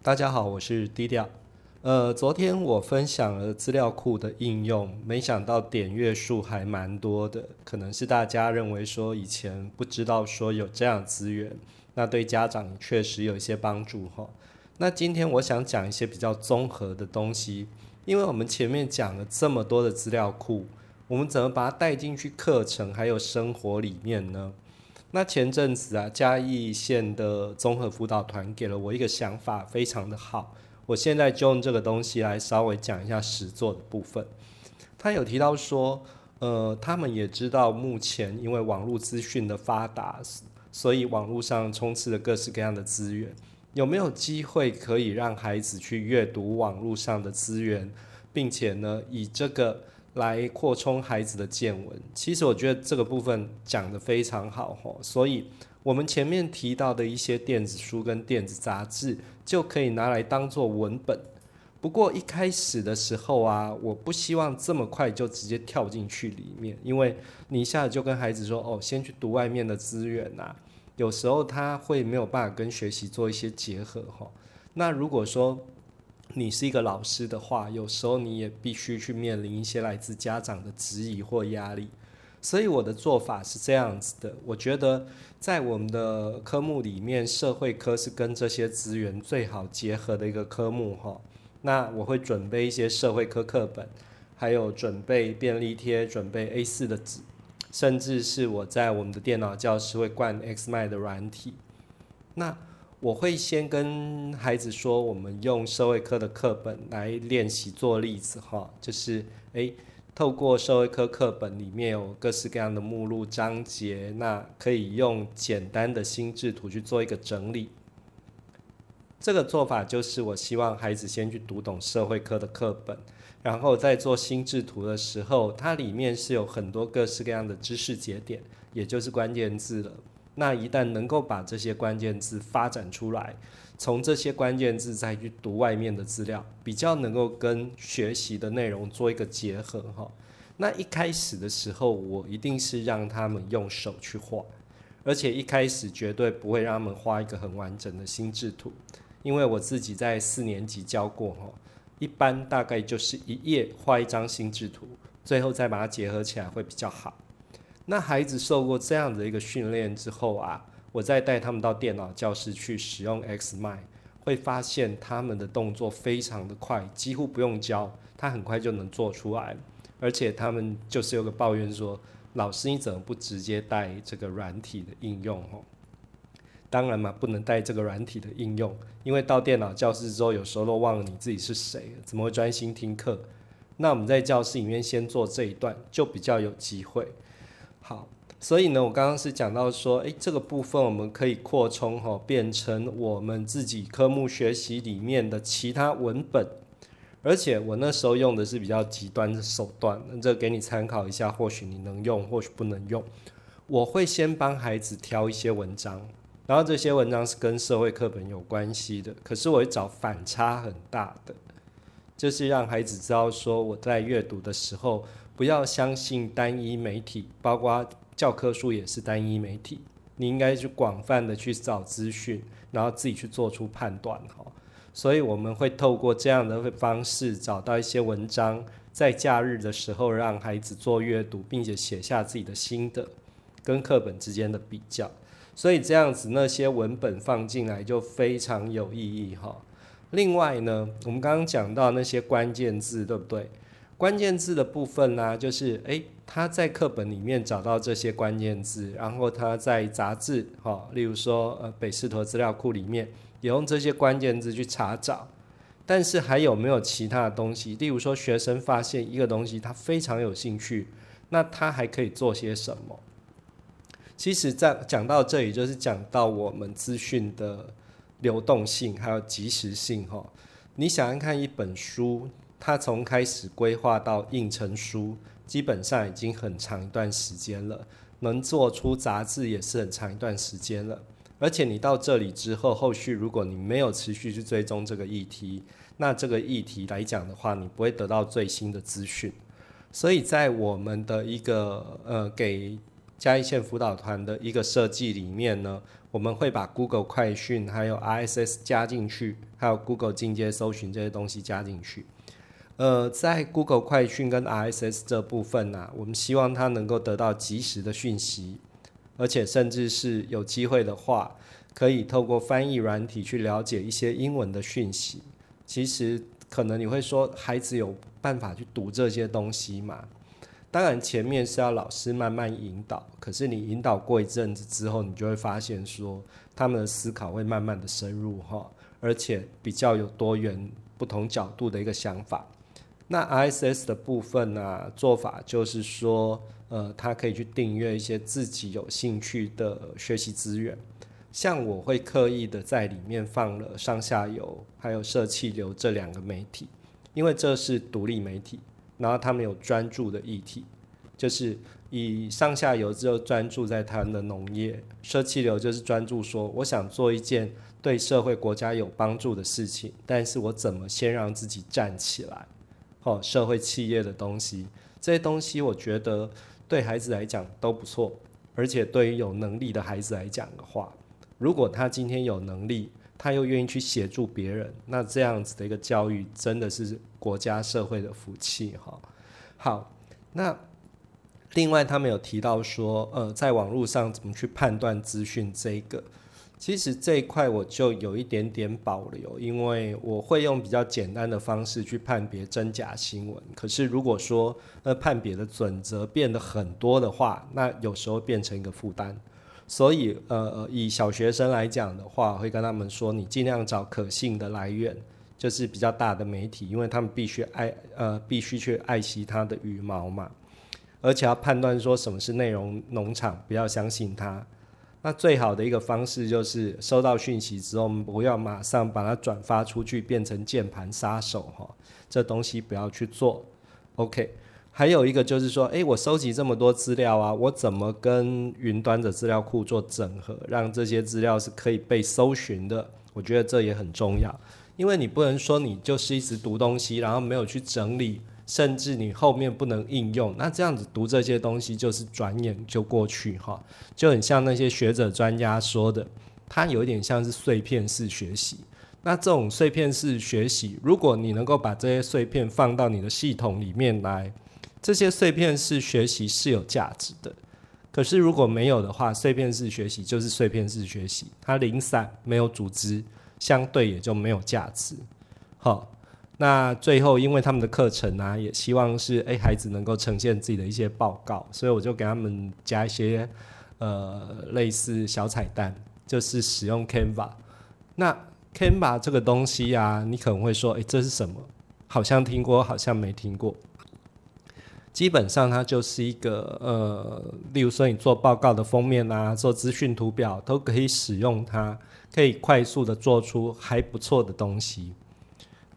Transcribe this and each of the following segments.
大家好，我是低调。呃，昨天我分享了资料库的应用，没想到点阅数还蛮多的，可能是大家认为说以前不知道说有这样资源，那对家长确实有一些帮助哈。那今天我想讲一些比较综合的东西，因为我们前面讲了这么多的资料库，我们怎么把它带进去课程还有生活里面呢？那前阵子啊，嘉义县的综合辅导团给了我一个想法，非常的好。我现在就用这个东西来稍微讲一下实作的部分。他有提到说，呃，他们也知道目前因为网络资讯的发达，所以网络上充斥着各式各样的资源。有没有机会可以让孩子去阅读网络上的资源，并且呢，以这个。来扩充孩子的见闻，其实我觉得这个部分讲得非常好吼，所以我们前面提到的一些电子书跟电子杂志就可以拿来当做文本。不过一开始的时候啊，我不希望这么快就直接跳进去里面，因为你一下子就跟孩子说哦，先去读外面的资源呐，有时候他会没有办法跟学习做一些结合哈。那如果说你是一个老师的话，有时候你也必须去面临一些来自家长的质疑或压力，所以我的做法是这样子的。我觉得在我们的科目里面，社会科是跟这些资源最好结合的一个科目哈。那我会准备一些社会科课本，还有准备便利贴，准备 A 四的纸，甚至是我在我们的电脑教室会灌 X 麦的软体。那我会先跟孩子说，我们用社会科的课本来练习做例子哈，就是诶，透过社会科课本里面有各式各样的目录章节，那可以用简单的心智图去做一个整理。这个做法就是我希望孩子先去读懂社会科的课本，然后在做心智图的时候，它里面是有很多各式各样的知识节点，也就是关键字了。那一旦能够把这些关键字发展出来，从这些关键字再去读外面的资料，比较能够跟学习的内容做一个结合哈。那一开始的时候，我一定是让他们用手去画，而且一开始绝对不会让他们画一个很完整的心智图，因为我自己在四年级教过哈，一般大概就是一页画一张心智图，最后再把它结合起来会比较好。那孩子受过这样的一个训练之后啊，我再带他们到电脑教室去使用 X 麦，会发现他们的动作非常的快，几乎不用教，他很快就能做出来。而且他们就是有个抱怨说，老师你怎么不直接带这个软体的应用？哦，当然嘛，不能带这个软体的应用，因为到电脑教室之后，有时候都忘了你自己是谁，怎么会专心听课？那我们在教室里面先做这一段，就比较有机会。好，所以呢，我刚刚是讲到说，诶，这个部分我们可以扩充哈，变成我们自己科目学习里面的其他文本，而且我那时候用的是比较极端的手段，这给你参考一下，或许你能用，或许不能用。我会先帮孩子挑一些文章，然后这些文章是跟社会课本有关系的，可是我会找反差很大的，就是让孩子知道说我在阅读的时候。不要相信单一媒体，包括教科书也是单一媒体。你应该去广泛的去找资讯，然后自己去做出判断哈。所以我们会透过这样的方式找到一些文章，在假日的时候让孩子做阅读，并且写下自己的心得，跟课本之间的比较。所以这样子那些文本放进来就非常有意义哈。另外呢，我们刚刚讲到那些关键字，对不对？关键字的部分呢，就是诶，他在课本里面找到这些关键字，然后他在杂志，哈，例如说呃北师陀资料库里面，也用这些关键字去查找。但是还有没有其他的东西？例如说学生发现一个东西，他非常有兴趣，那他还可以做些什么？其实，在讲到这里，就是讲到我们资讯的流动性还有及时性，哈。你想要看，一本书。它从开始规划到印成书，基本上已经很长一段时间了。能做出杂志也是很长一段时间了。而且你到这里之后，后续如果你没有持续去追踪这个议题，那这个议题来讲的话，你不会得到最新的资讯。所以在我们的一个呃给嘉义县辅导团的一个设计里面呢，我们会把 Google 快讯还有 RSS 加进去，还有 Google 进阶搜寻这些东西加进去。呃，在 Google 快讯跟 RSS 这部分呢，我们希望它能够得到及时的讯息，而且甚至是有机会的话，可以透过翻译软体去了解一些英文的讯息。其实可能你会说，孩子有办法去读这些东西吗？当然，前面是要老师慢慢引导，可是你引导过一阵子之后，你就会发现说，他们的思考会慢慢的深入哈，而且比较有多元、不同角度的一个想法。那 ISS 的部分呢，做法就是说，呃，他可以去订阅一些自己有兴趣的学习资源，像我会刻意的在里面放了上下游还有社气流这两个媒体，因为这是独立媒体。然后他们有专注的议题，就是以上下游就专注在他们的农业，社气流就是专注说我想做一件对社会国家有帮助的事情，但是我怎么先让自己站起来？哦，社会企业的东西，这些东西我觉得对孩子来讲都不错，而且对于有能力的孩子来讲的话，如果他今天有能力。他又愿意去协助别人，那这样子的一个教育真的是国家社会的福气哈。好，那另外他们有提到说，呃，在网络上怎么去判断资讯这个，其实这一块我就有一点点保留，因为我会用比较简单的方式去判别真假新闻。可是如果说那判别的准则变得很多的话，那有时候变成一个负担。所以，呃，以小学生来讲的话，会跟他们说，你尽量找可信的来源，就是比较大的媒体，因为他们必须爱，呃，必须去爱惜它的羽毛嘛，而且要判断说什么是内容农场，不要相信它。那最好的一个方式就是收到讯息之后，不要马上把它转发出去，变成键盘杀手哈，这东西不要去做。OK。还有一个就是说，诶，我收集这么多资料啊，我怎么跟云端的资料库做整合，让这些资料是可以被搜寻的？我觉得这也很重要，因为你不能说你就是一直读东西，然后没有去整理，甚至你后面不能应用，那这样子读这些东西就是转眼就过去哈，就很像那些学者专家说的，它有点像是碎片式学习。那这种碎片式学习，如果你能够把这些碎片放到你的系统里面来。这些碎片式学习是有价值的，可是如果没有的话，碎片式学习就是碎片式学习，它零散没有组织，相对也就没有价值。好，那最后因为他们的课程呢，也希望是诶孩子能够呈现自己的一些报告，所以我就给他们加一些呃类似小彩蛋，就是使用 Canva。那 Canva 这个东西啊，你可能会说，诶，这是什么？好像听过，好像没听过。基本上它就是一个呃，例如说你做报告的封面啊，做资讯图表都可以使用它，可以快速的做出还不错的东西。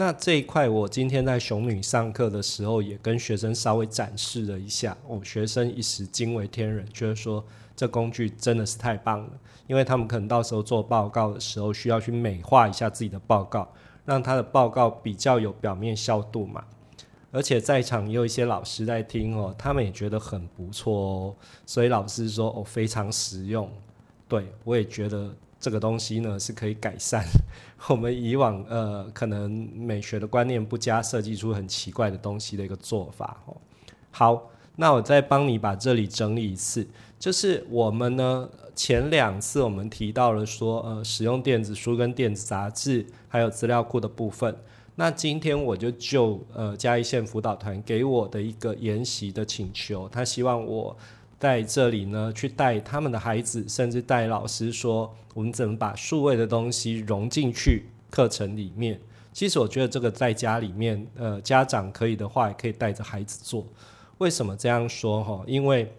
那这一块我今天在熊女上课的时候也跟学生稍微展示了一下，哦，学生一时惊为天人，觉得说这工具真的是太棒了，因为他们可能到时候做报告的时候需要去美化一下自己的报告，让他的报告比较有表面效度嘛。而且在场也有一些老师在听哦，他们也觉得很不错哦，所以老师说哦非常实用，对我也觉得这个东西呢是可以改善 我们以往呃可能美学的观念不佳，设计出很奇怪的东西的一个做法哦。好，那我再帮你把这里整理一次，就是我们呢前两次我们提到了说呃使用电子书跟电子杂志还有资料库的部分。那今天我就就呃嘉义县辅导团给我的一个研习的请求，他希望我在这里呢去带他们的孩子，甚至带老师说，我们怎么把数位的东西融进去课程里面。其实我觉得这个在家里面，呃，家长可以的话，也可以带着孩子做。为什么这样说哈？因为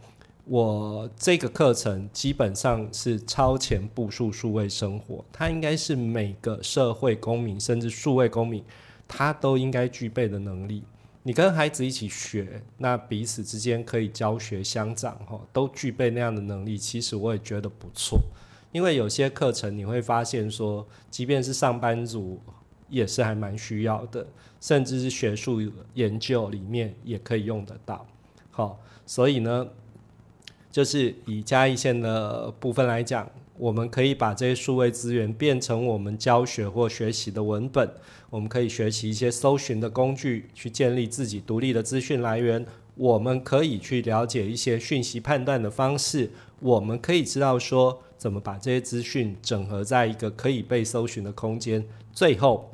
我这个课程基本上是超前部署数位生活，它应该是每个社会公民，甚至数位公民。他都应该具备的能力，你跟孩子一起学，那彼此之间可以教学相长，哈，都具备那样的能力，其实我也觉得不错。因为有些课程你会发现说，即便是上班族也是还蛮需要的，甚至是学术研究里面也可以用得到。好，所以呢，就是以嘉义县的部分来讲。我们可以把这些数位资源变成我们教学或学习的文本。我们可以学习一些搜寻的工具，去建立自己独立的资讯来源。我们可以去了解一些讯息判断的方式。我们可以知道说，怎么把这些资讯整合在一个可以被搜寻的空间。最后，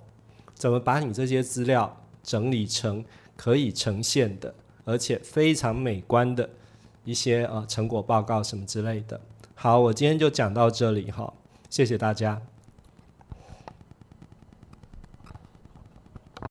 怎么把你这些资料整理成可以呈现的，而且非常美观的一些呃成果报告什么之类的。好，我今天就讲到这里哈，谢谢大家。